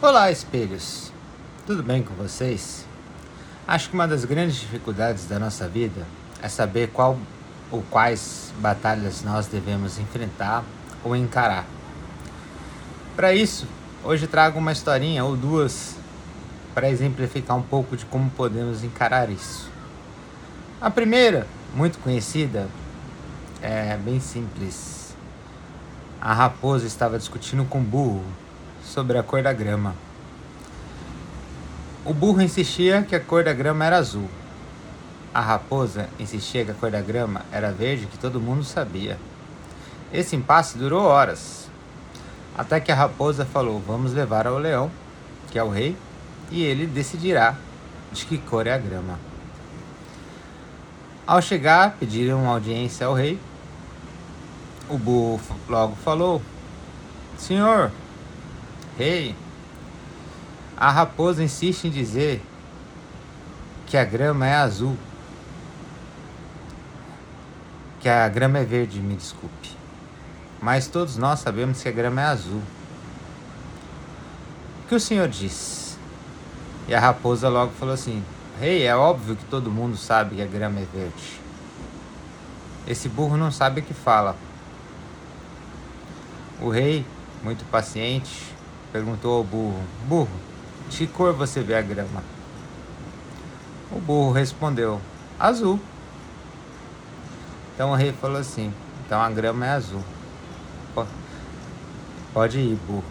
Olá, espelhos! Tudo bem com vocês? Acho que uma das grandes dificuldades da nossa vida é saber qual ou quais batalhas nós devemos enfrentar ou encarar. Para isso, hoje trago uma historinha ou duas para exemplificar um pouco de como podemos encarar isso. A primeira, muito conhecida, é bem simples. A raposa estava discutindo com o burro sobre a cor da grama. O burro insistia que a cor da grama era azul. A raposa insistia que a cor da grama era verde, que todo mundo sabia. Esse impasse durou horas, até que a raposa falou: Vamos levar ao leão, que é o rei, e ele decidirá de que cor é a grama. Ao chegar, pediram audiência ao rei. O burro logo falou: Senhor, rei, a raposa insiste em dizer que a grama é azul. Que a grama é verde, me desculpe. Mas todos nós sabemos que a grama é azul. O que o senhor diz? E a raposa logo falou assim: Rei, hey, é óbvio que todo mundo sabe que a grama é verde. Esse burro não sabe o que fala. O rei, muito paciente, perguntou ao burro: Burro, de cor você vê a grama? O burro respondeu: Azul. Então o rei falou assim: Então a grama é azul. Pode ir, burro.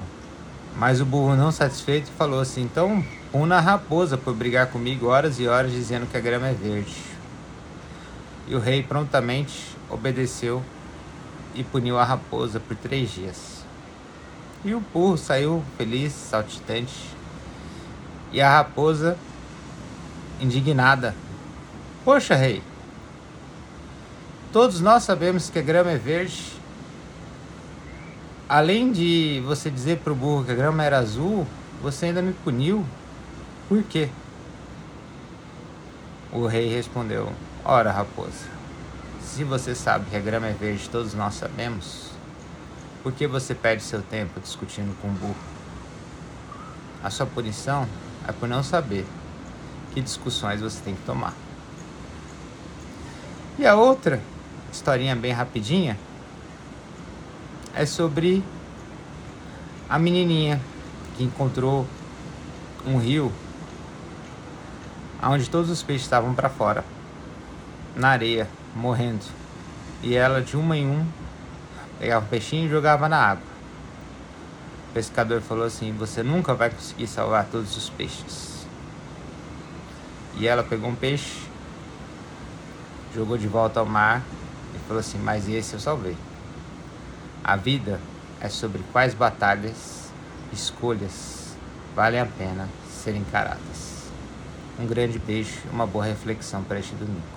Mas o burro, não satisfeito, falou assim: Então puna a raposa por brigar comigo horas e horas dizendo que a grama é verde. E o rei prontamente obedeceu e puniu a raposa por três dias. E o burro saiu feliz, saltitante, e a raposa indignada. Poxa, rei, todos nós sabemos que a grama é verde. Além de você dizer para o burro que a grama era azul, você ainda me puniu. Por quê? O rei respondeu: Ora, raposa, se você sabe que a grama é verde, todos nós sabemos, por que você perde seu tempo discutindo com o burro? A sua punição é por não saber que discussões você tem que tomar. E a outra historinha bem rapidinha é sobre a menininha que encontrou um rio onde todos os peixes estavam para fora, na areia, morrendo. E ela, de uma em um, pegava um peixinho e jogava na água. O pescador falou assim: Você nunca vai conseguir salvar todos os peixes. E ela pegou um peixe, jogou de volta ao mar e falou assim: Mas esse eu salvei. A vida é sobre quais batalhas, escolhas valem a pena serem encaradas. Um grande beijo e uma boa reflexão para este domingo.